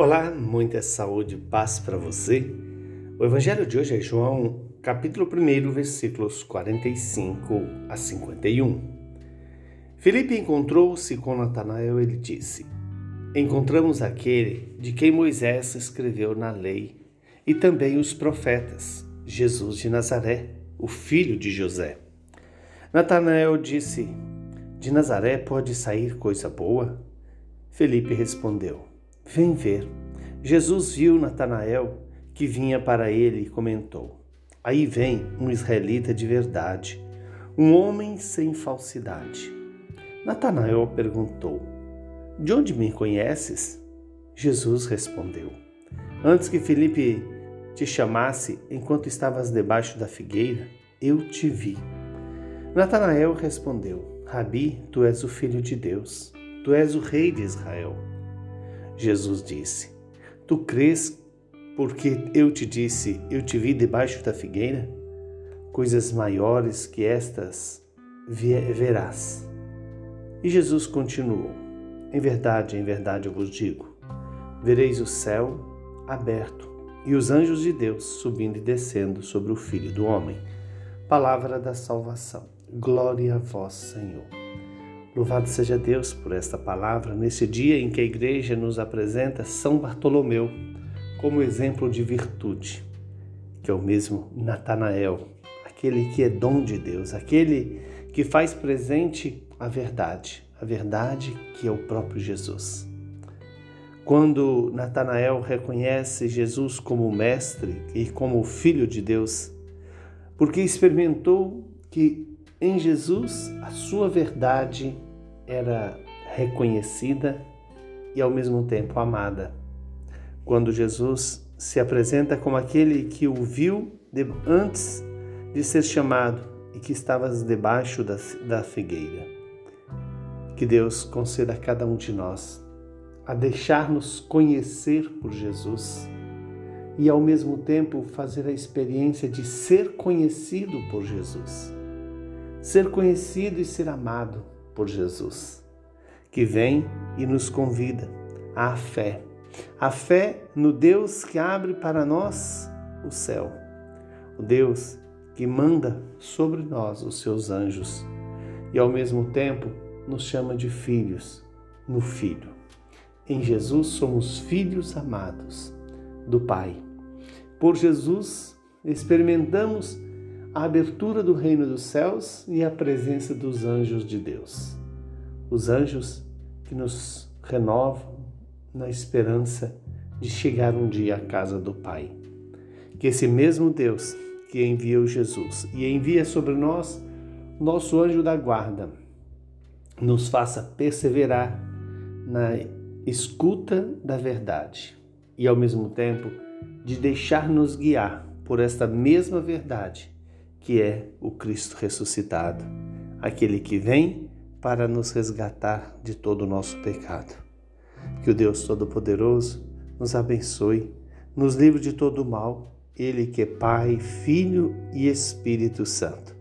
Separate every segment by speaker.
Speaker 1: Olá, muita saúde e paz para você. O evangelho de hoje é João, capítulo 1, versículos 45 a 51. Filipe encontrou-se com Natanael e ele disse: Encontramos aquele de quem Moisés escreveu na lei e também os profetas, Jesus de Nazaré, o filho de José. Natanael disse: De Nazaré pode sair coisa boa? Felipe respondeu: Vem ver. Jesus viu Natanael que vinha para ele e comentou: Aí vem um israelita de verdade, um homem sem falsidade. Natanael perguntou: De onde me conheces? Jesus respondeu: Antes que Felipe te chamasse, enquanto estavas debaixo da figueira, eu te vi. Natanael respondeu: Rabi, tu és o filho de Deus, tu és o rei de Israel. Jesus disse: Tu crês porque eu te disse, eu te vi debaixo da figueira? Coisas maiores que estas verás. E Jesus continuou: Em verdade, em verdade eu vos digo: vereis o céu aberto e os anjos de Deus subindo e descendo sobre o Filho do Homem. Palavra da salvação. Glória a vós, Senhor. Louvado seja Deus por esta palavra nesse dia em que a igreja nos apresenta São Bartolomeu como exemplo de virtude, que é o mesmo Natanael, aquele que é dom de Deus, aquele que faz presente a verdade, a verdade que é o próprio Jesus. Quando Natanael reconhece Jesus como mestre e como filho de Deus, porque experimentou que em Jesus a sua verdade era reconhecida e ao mesmo tempo amada. Quando Jesus se apresenta como aquele que o viu antes de ser chamado e que estavas debaixo da, da figueira. Que Deus conceda a cada um de nós a deixar-nos conhecer por Jesus e ao mesmo tempo fazer a experiência de ser conhecido por Jesus. Ser conhecido e ser amado por Jesus, que vem e nos convida à fé. A fé no Deus que abre para nós o céu, o Deus que manda sobre nós os seus anjos e ao mesmo tempo nos chama de filhos no Filho. Em Jesus somos filhos amados do Pai. Por Jesus experimentamos a abertura do reino dos céus e a presença dos anjos de Deus. Os anjos que nos renovam na esperança de chegar um dia à casa do Pai. Que esse mesmo Deus que enviou Jesus e envia sobre nós nosso anjo da guarda nos faça perseverar na escuta da verdade e ao mesmo tempo de deixar-nos guiar por esta mesma verdade que é o Cristo ressuscitado, aquele que vem para nos resgatar de todo o nosso pecado. Que o Deus Todo-Poderoso nos abençoe, nos livre de todo o mal, Ele que é Pai, Filho e Espírito Santo.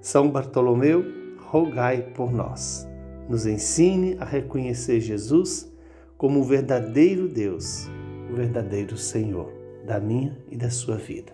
Speaker 1: São Bartolomeu, rogai por nós. Nos ensine a reconhecer Jesus como o verdadeiro Deus, o verdadeiro Senhor da minha e da sua vida